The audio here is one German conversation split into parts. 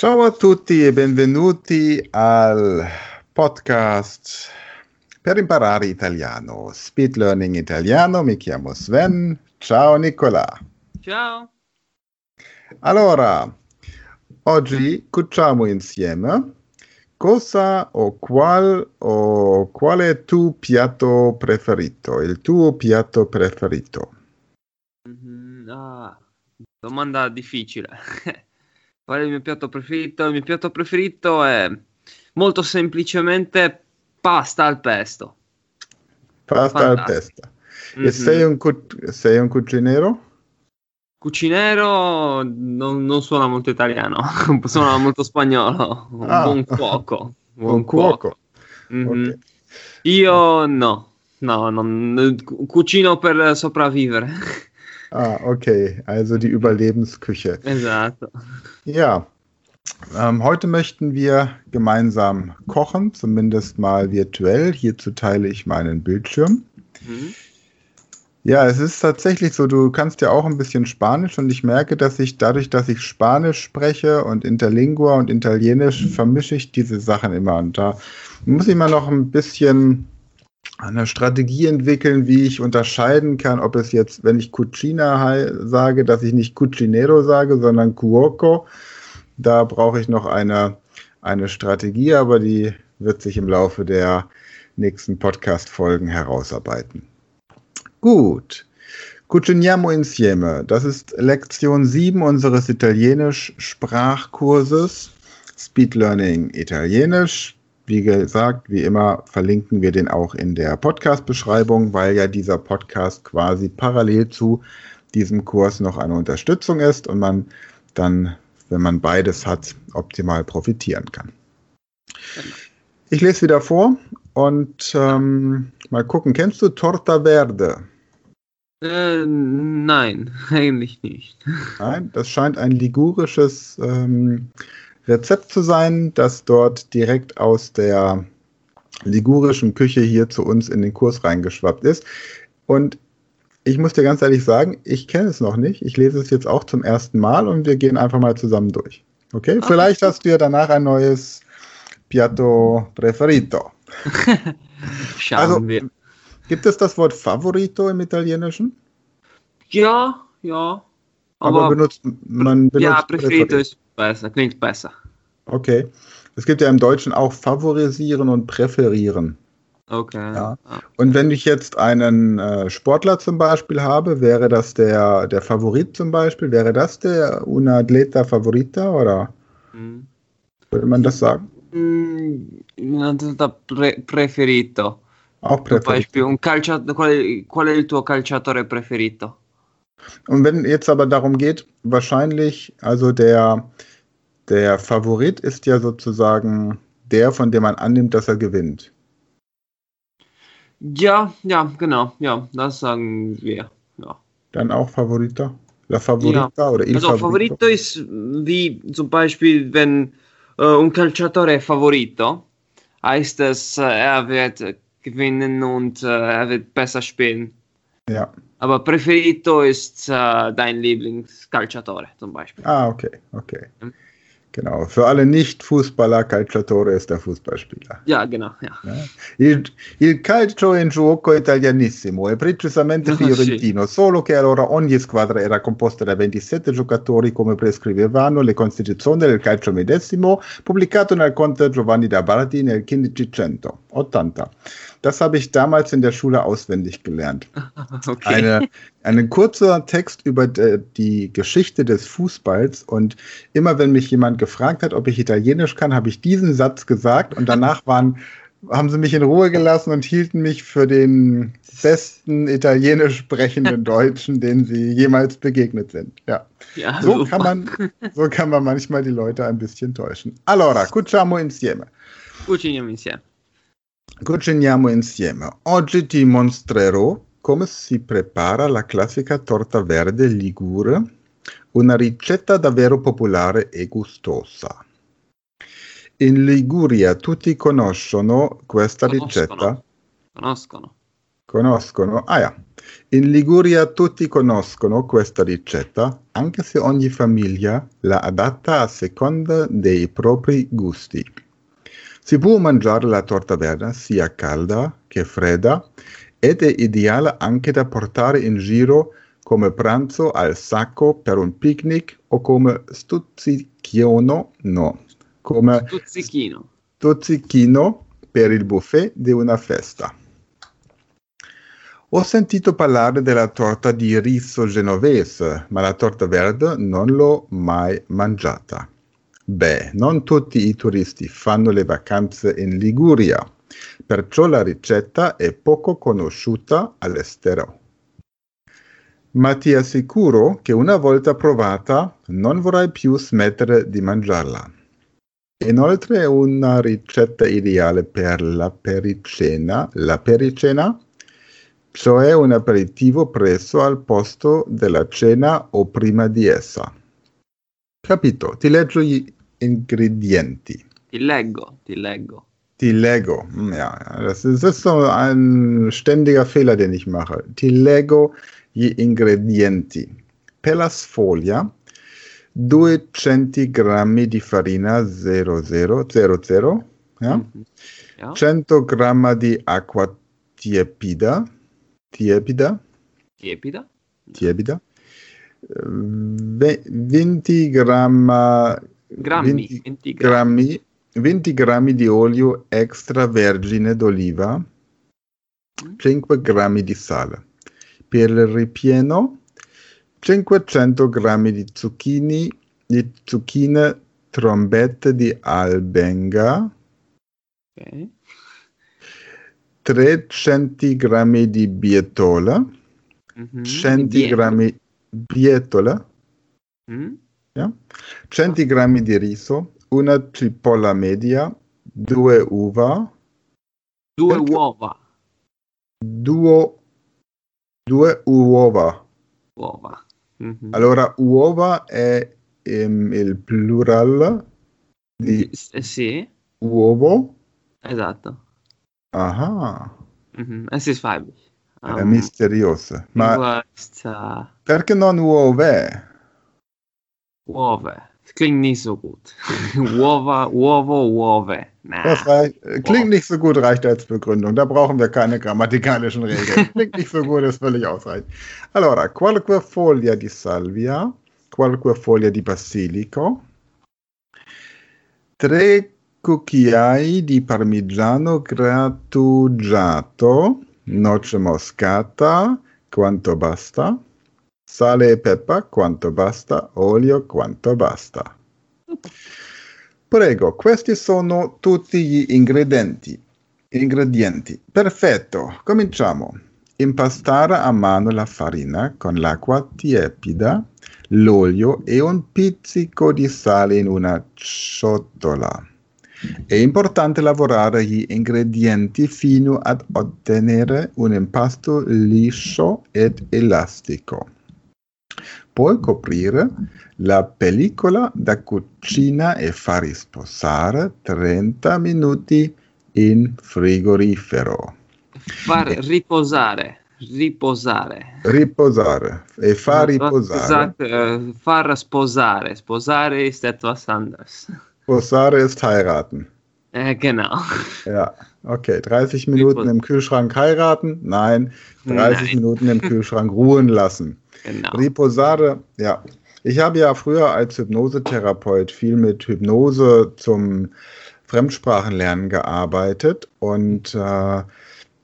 Ciao a tutti e benvenuti al podcast per imparare italiano, Speed Learning Italiano. Mi chiamo Sven. Ciao Nicola. Ciao. Allora, oggi cuciamo insieme cosa o qual o qual è il tuo piatto preferito? Il tuo piatto preferito? Mhm, ah, domanda difficile. Qual è il mio piatto preferito? Il mio piatto preferito è molto semplicemente pasta al pesto. Pasta al pesto. E sei un, cu- sei un cucinero? Cucinero non, non suona molto italiano, suona molto spagnolo. Un Ah. buon cuoco. Buon Un cuoco. Mhm. Ok. Io no, no, non- cu- cucino per sopravvivere. Ah, okay. Also die Überlebensküche. esatto. Ja, ähm, heute möchten wir gemeinsam kochen, zumindest mal virtuell. Hierzu teile ich meinen Bildschirm. Mhm. Ja, es ist tatsächlich so, du kannst ja auch ein bisschen Spanisch und ich merke, dass ich dadurch, dass ich Spanisch spreche und Interlingua und Italienisch, vermische ich diese Sachen immer. Und da muss ich mal noch ein bisschen eine Strategie entwickeln, wie ich unterscheiden kann, ob es jetzt, wenn ich Cucina sage, dass ich nicht Cucinero sage, sondern Cuoco. Da brauche ich noch eine, eine Strategie, aber die wird sich im Laufe der nächsten Podcast-Folgen herausarbeiten. Gut. Cuciniamo insieme. Das ist Lektion 7 unseres Italienisch-Sprachkurses Speed Learning Italienisch. Wie gesagt, wie immer verlinken wir den auch in der Podcast-Beschreibung, weil ja dieser Podcast quasi parallel zu diesem Kurs noch eine Unterstützung ist und man dann, wenn man beides hat, optimal profitieren kann. Ich lese wieder vor und ähm, mal gucken. Kennst du Torta Verde? Äh, nein, eigentlich nicht. Nein, das scheint ein ligurisches ähm, Rezept zu sein, das dort direkt aus der ligurischen Küche hier zu uns in den Kurs reingeschwappt ist. Und ich muss dir ganz ehrlich sagen, ich kenne es noch nicht. Ich lese es jetzt auch zum ersten Mal und wir gehen einfach mal zusammen durch. Okay? Okay. Vielleicht hast du ja danach ein neues Piatto Preferito. Schauen Also, wir. gibt es das Wort Favorito im Italienischen? Ja, ja. Aber, Aber, benutzt, man benutzt ja, Preferito ist besser, klingt besser. Okay. Es gibt ja im Deutschen auch favorisieren und präferieren. Okay. Ja. Und wenn ich jetzt einen äh, Sportler zum Beispiel habe, wäre das der, der Favorit zum Beispiel? Wäre das der una atleta favorita oder Mm. würde man das sagen? Innanzitutto pre- preferito. Auch Zum präferiert. Beispiel, un calcia- qual, è, qual è il tuo calciatore preferito? Und wenn jetzt aber darum geht, wahrscheinlich, also der, der Favorit ist ja sozusagen der, von dem man annimmt, dass er gewinnt. Ja, ja, genau, ja, das sagen wir. Ja. Dann auch Favorita? La Favorita oder il Also Favorito ist wie zum Beispiel, wenn äh, un calciatore favorito, heißt es, äh, er wird gewinnen und äh, er wird besser spielen. Ja. Aber preferito ist äh, dein Lieblingscalciatore zum Beispiel. Ah, okay, okay. Mhm. Genau. Für alle Nicht-Fußballer, Calciatore ist der Fußballspieler. Ja, genau, ja. Il, il calcio è un gioco italianissimo e precisamente Ah, sì. fiorentino, solo che allora ogni squadra era composta da 27 giocatori come prescrivevano le Costituzioni del calcio medesimo, pubblicato nel Conte Giovanni da Bardi nel 1580. Das habe ich damals in der Schule auswendig gelernt. Okay. Eine, ein kurzer Text über die Geschichte des Fußballs und immer wenn mich jemand gefragt hat, ob ich Italienisch kann, habe ich diesen Satz gesagt und danach waren, haben sie mich in Ruhe gelassen und hielten mich für den besten italienisch sprechenden Deutschen, den sie jemals begegnet sind. Ja, ja, so super. kann man, so kann man manchmal die Leute ein bisschen täuschen. Allora, cuciamo insieme. Cuciniamo insieme. Cuciniamo insieme. Oggi ti mostrerò come si prepara la classica torta verde ligure, una ricetta davvero popolare e gustosa. In Liguria tutti conoscono questa Conoscono. ricetta. Conoscono. Conoscono? Ah ja. In Liguria tutti conoscono questa ricetta, anche se ogni famiglia la adatta a seconda dei propri gusti. Si può mangiare la torta verde sia calda che fredda ed è ideale anche da portare in giro come pranzo al sacco per un picnic o come stuzzichino, no, come Stuzzichino. stuzzichino per il buffet di una festa. Ho sentito parlare della torta di riso genovese, ma la torta verde non l'ho mai mangiata. Beh, non tutti i turisti fanno le vacanze in Liguria, perciò la ricetta è poco conosciuta all'estero. Ma ti assicuro che una volta provata non vorrai più smettere di mangiarla. Inoltre è una ricetta ideale per la pericena, la pericena, cioè un aperitivo preso al posto della cena o prima di essa. Capito? Ti leggo ingredienti. Ti leggo, ti leggo. Die Lego. Hm, Ja, das ist, das ist so ein ständiger Fehler, den ich mache. Die Lego gli ingredienti. Per la sfoglia, 200 grammi di farina 0000, ja? Mhm. Ja. 100 grammi di acqua tiepida, tiepida, Tiepida. tiepida, eh, ve- 20 gramma, Grammi. 20 20 grammi. grammi, 20 grammi di olio extravergine d'oliva, 5 grammi di sale. Per il ripieno, 500 grammi di zucchini, di zucchine trombette di albenga, Ok. 300 grammi di bietola, Mhm. 100 Dietro. grammi bietola, Mm? Ja? 100 grammi di riso, una cipolla media, due uva, Due Perché- uova. due, due uova. Uova. Mhm. Allora, uova è ehm, il plural di S- eh, sì, uovo. esatto. Ah, Mhm. Es ist weiblich. è Ähm, misterioso. Ma äh, perché non uove? Das klingt nicht so gut. Uovo, Uove. Nah. Das reicht, äh, klingt nicht so gut, reicht als Begründung. Da brauchen wir keine grammatikalischen Regeln. Klingt nicht so gut, ist völlig ausreichend. Allora, qualche foglia di salvia, qualche foglia di basilico, tre cucchiai di parmigiano grattugiato, noce moscata, quanto basta, sale e pepe, quanto basta, olio, quanto basta. Prego, questi sono tutti gli ingredienti. Ingredienti. Perfetto, cominciamo. Impastare a mano la farina con l'acqua tiepida, l'olio e un pizzico di sale in una ciotola. È importante lavorare gli ingredienti fino ad ottenere un impasto liscio ed elastico. Puoi coprire la pellicola da cucina e far sposare 30 minuti in frigorifero. Far riposare. Riposare. Riposare e far riposare. gesagt, äh, far sposare. Sposare ist etwas anderes. Sposare ist heiraten. Äh, genau. Ja, okay. 30 Minuten im Kühlschrank heiraten? Nein. 30 Nein. Minuten im Kühlschrank ruhen lassen. Genau. Riposare, ja. Ich habe ja früher als Hypnosetherapeut viel mit Hypnose zum Fremdsprachenlernen gearbeitet und äh,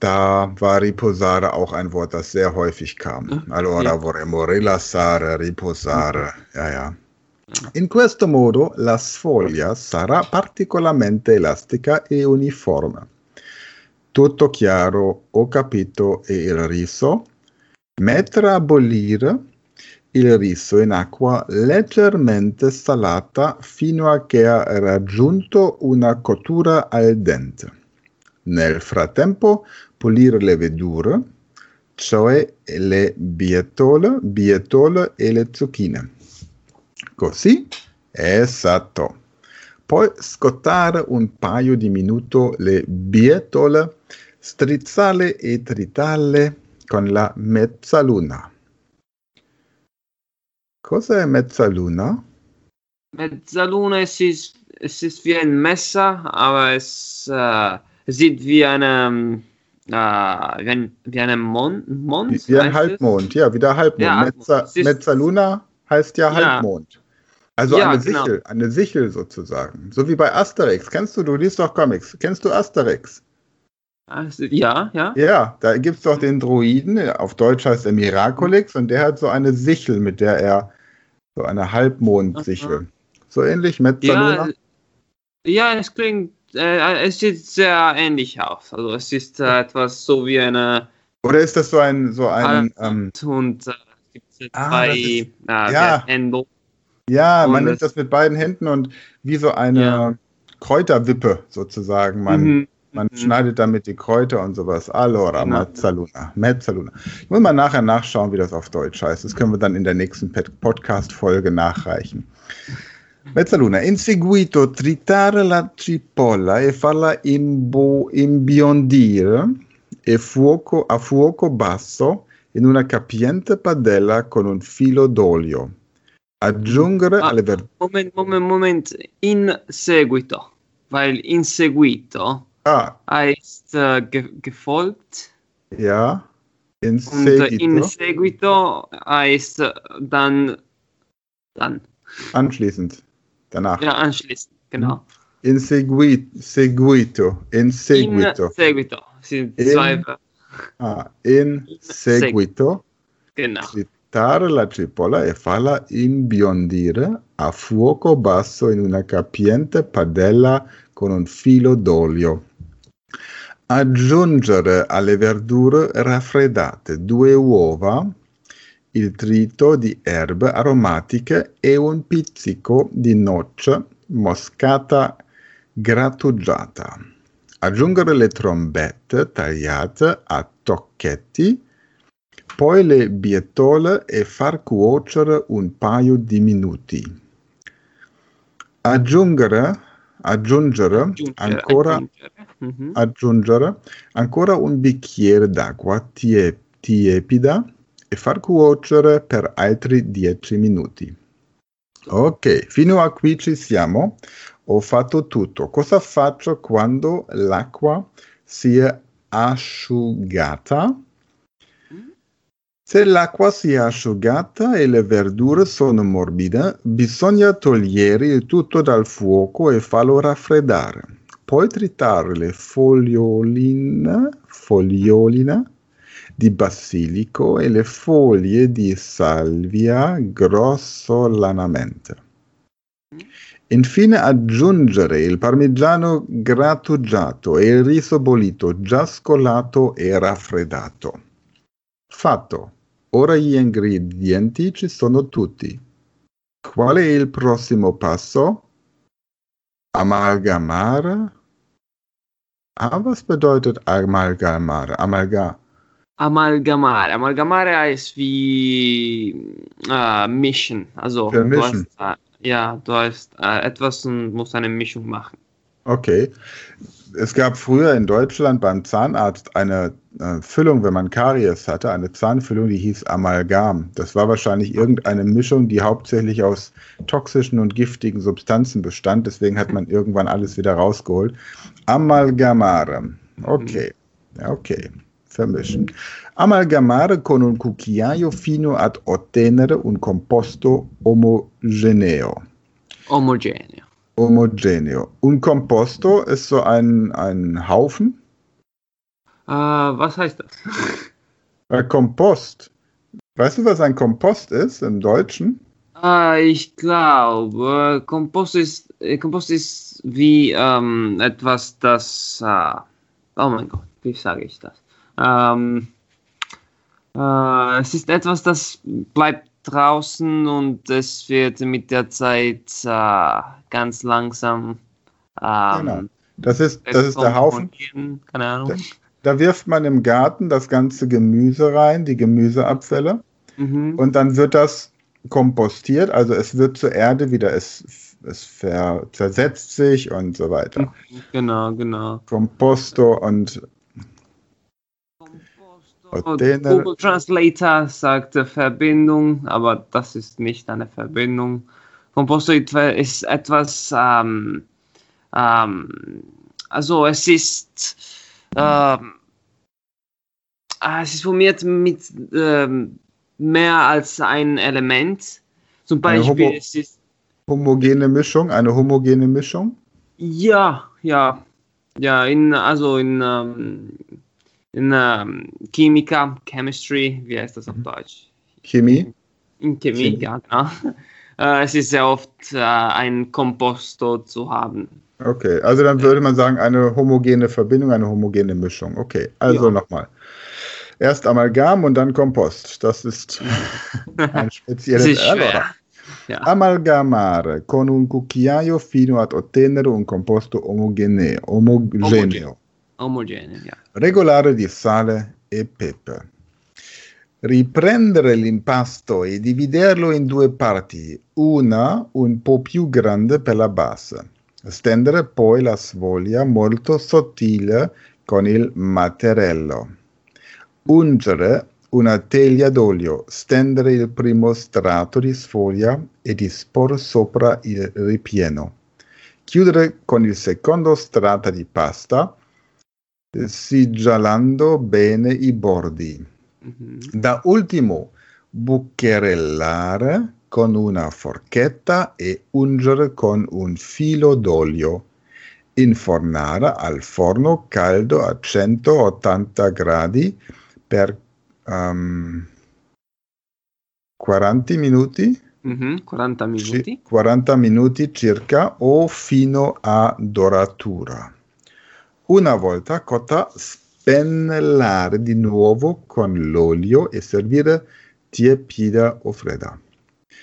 da war Riposare auch ein Wort, das sehr häufig kam. Allora Ja. vorremmo rilassare, riposare, ja, ja. In questo modo la sfoglia sarà particolarmente elastica e uniforme. Tutto chiaro, ho capito, e il riso? Mettere a bollire il riso in acqua leggermente salata fino a che ha raggiunto una cottura al dente. Nel frattempo pulire le verdure, cioè le bietole, bietole e le zucchine. Così, esatto. Poi scottare un paio di minuti le bietole strizzale e tritale con la mezzaluna. Cosa è mezzaluna? Mezzaluna, es ist, es ist wie ein Messer, aber es, äh, sieht wie eine, äh, wie, ein, wie eine Mond. Mond Wie, ein heißt es? Halbmond, ja, wie der Halbmond. Ja, Halbmond. Mezza, ist- Mezzaluna heißt ja Ja. Halbmond. Also Ja, eine genau. Sichel, eine Sichel sozusagen. So wie bei Asterix. Kennst du, du liest doch Comics. Kennst du Asterix? Also, Ja, ja. Ja, da gibt es doch den Druiden, auf Deutsch heißt er Miraculix, und der hat so eine Sichel, mit der er so eine Halbmondsichel. So ähnlich, Mezzaluna. Ja, ja, es klingt, äh, es sieht sehr ähnlich aus. Also es ist äh, etwas so wie eine Oder ist das so ein, so ein, ähm, und äh, es gibt Ah, zwei ist- äh, ja. Hände. ja, man nimmt das- das mit beiden Händen und wie so eine Ja. Kräuterwippe sozusagen. Man, Mhm. Man Mhm. schneidet damit die Kräuter und sowas. Allora, Genau. Mezzaluna. Mezzaluna. Ich muss mal nachher nachschauen, wie das auf Deutsch heißt. Das können wir dann in der nächsten Podcast-Folge nachreichen. Mezzaluna. In seguito tritare la cipolla e farla imbo- imbiondire e fuoco, a fuoco basso in una capiente padella con un filo d'olio. Aggiungere Ah. alle verdure. Moment, Moment, Moment. In seguito. Weil in seguito Ah, heißt äh, ge gefolgt ja. In und äh, in seguito. seguito heißt äh, dann, dann. Anschließend. Danach. Ja, anschließend. Genau. In segui- seguito. In seguito. In seguito. Sind In- zwei. Ah, in seguito. Genau. Frittare la cipolla e farla imbiondire a fuoco basso in una capiente padella con un filo d'olio. Aggiungere alle verdure raffreddate due uova, il trito di erbe aromatiche e un pizzico di noce moscata grattugiata. Aggiungere le trombette tagliate a tocchetti, poi le bietole e far cuocere un paio di minuti. Aggiungere, aggiungere Aggiungere, ancora aggiungere. Mhm. aggiungere ancora un bicchiere d'acqua tie- tiepida e far cuocere per altri 10 minuti. Ok, fino a qui ci siamo. Ho fatto tutto. Cosa faccio quando l'acqua si è asciugata? Se l'acqua si è asciugata e le verdure sono morbide, bisogna togliere il tutto dal fuoco e farlo raffreddare. Poi tritare le foglioline, foglioline di basilico e le foglie di salvia grossolanamente. Infine aggiungere il parmigiano grattugiato e il riso bollito già scolato e raffreddato. Fatto. Ora gli ingredienti ci sono tutti. Qual è il prossimo passo? Amalgamare? Ah, was bedeutet Amalgamare? Amalga Amalgamare. Amalgamare heißt wie äh, mischen. Also du Vermischen. hast, äh, ja, du hast äh, etwas und musst eine Mischung machen. Okay. Es gab früher in Deutschland beim Zahnarzt eine Füllung, wenn man Karies hatte, eine Zahnfüllung, die hieß Amalgam. Das war wahrscheinlich irgendeine Mischung, die hauptsächlich aus toxischen und giftigen Substanzen bestand. Deswegen hat man irgendwann alles wieder rausgeholt. Amalgamare. Okay. Ja, Okay. Vermischen. Amalgamare con un cucchiaio fino ad ottenere un composto omogeneo. Omogeneo. Homogeneo. Un composto ist so ein, ein Haufen. Äh, was heißt das? Äh, Kompost. Weißt du, was ein Kompost ist im Deutschen? Äh, ich glaube, Kompost ist, äh, Kompost ist wie ähm, etwas, das. Äh, oh mein Gott, wie sage ich das? Ähm, äh, es ist etwas, das bleibt draußen und es wird mit der Zeit ganz langsam. Ähm, Genau. Das ist, das ist der Haufen. Keine Ahnung. Da wirft man im Garten das ganze Gemüse rein, die Gemüseabfälle. Mhm. Und dann wird das kompostiert. Also es wird zur Erde wieder, es, es ver, zersetzt sich und so weiter. Genau, genau. Composto und Ottenere. Google Translator sagt äh, Verbindung, aber das ist nicht eine Verbindung. Composto ist etwas, ähm, ähm, also es ist, ähm, ah, es ist formiert mit ähm, mehr als ein Element. Zum Eine Beispiel, Homo- es ist Homogene Mischung, eine homogene Mischung. Ja, ja, ja, in, also in, ähm, in ähm, Chemika, Chemistry, wie heißt das auf Deutsch? Chemie. In Chemie, Chemie. ja, genau. Äh, es ist sehr oft äh, ein Komposto zu haben. Okay, also dann würde man sagen, eine homogene Verbindung, eine homogene Mischung. Okay, also Ja. nochmal. Erst Amalgam und dann Kompost. Das ist ein Es spezielles. Allora, Ja. Amalgamare con un cucchiaio fino ad ottenere un composto omogeneo. omogeneo. Omogeneo, ja. regolare di sale e pepe. Riprendere l'impasto e dividerlo in due parti, una un po' più grande per la base. Stendere poi la sfoglia molto sottile con il mattarello. Ungere una teglia d'olio, stendere il primo strato di sfoglia e disporre sopra il ripieno. Chiudere con il secondo strato di pasta sigillando bene i bordi. Mhm. Da ultimo, bucherellare con una forchetta e ungere con un filo d'olio. Infornare al forno caldo a 180 gradi per ehm, 40 minuti, Mhm, 40 ci- minuti. 40 minuti circa o fino a doratura. Una volta cotta, spennellare di nuovo con l'olio e servire tiepida o fredda.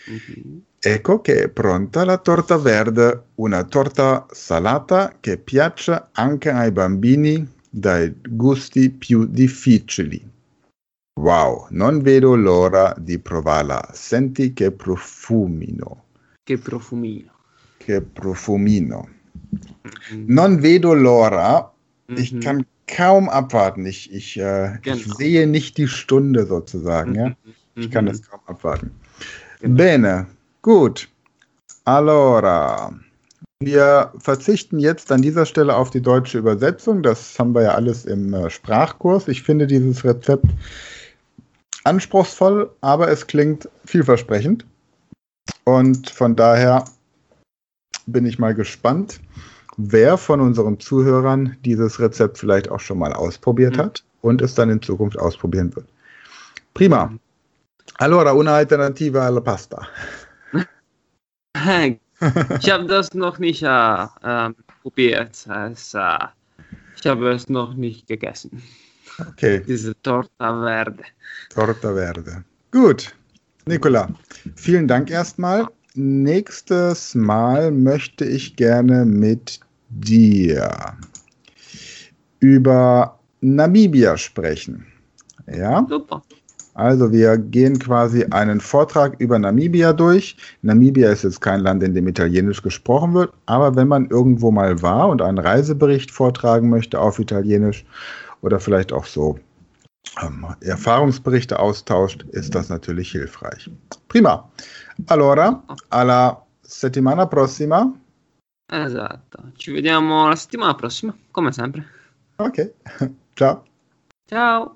Mhm. Ecco che è pronta la torta verde, una torta salata che piace anche ai bambini dai gusti più difficili. Wow, non vedo l'ora di provarla. Senti che profumino, Che profumino. che profumino. Mhm. Non vedo l'ora. Ich Mhm. kann kaum abwarten. Ich, ich, äh, ich Genau. sehe nicht die Stunde sozusagen. Ja? Ich kann Mhm. es kaum abwarten. Genau. Bene, gut. Allora, wir verzichten jetzt an dieser Stelle auf die deutsche Übersetzung. Das haben wir ja alles im äh, Sprachkurs. Ich finde dieses Rezept anspruchsvoll, aber es klingt vielversprechend. Und von daher bin ich mal gespannt, wer von unseren Zuhörern dieses Rezept vielleicht auch schon mal ausprobiert Mhm. hat und es dann in Zukunft ausprobieren wird. Prima. Allora, una alternativa alla pasta. Ich habe das noch nicht äh, ähm, probiert. Es, äh, ich habe es noch nicht gegessen. Okay, Diese Torta Verde. Torta Verde. Gut. Nicola, vielen Dank erstmal. Nächstes Mal möchte ich gerne mit dir über Namibia sprechen. Ja? Super. Also wir gehen quasi einen Vortrag über Namibia durch. Namibia ist jetzt kein Land, in dem Italienisch gesprochen wird, aber wenn man irgendwo mal war und einen Reisebericht vortragen möchte auf Italienisch oder vielleicht auch so ähm, Erfahrungsberichte austauscht, ist das natürlich hilfreich. Prima. Allora, alla settimana prossima. Esatto. Ci vediamo la settimana prossima, come sempre. Ok, ciao. Ciao.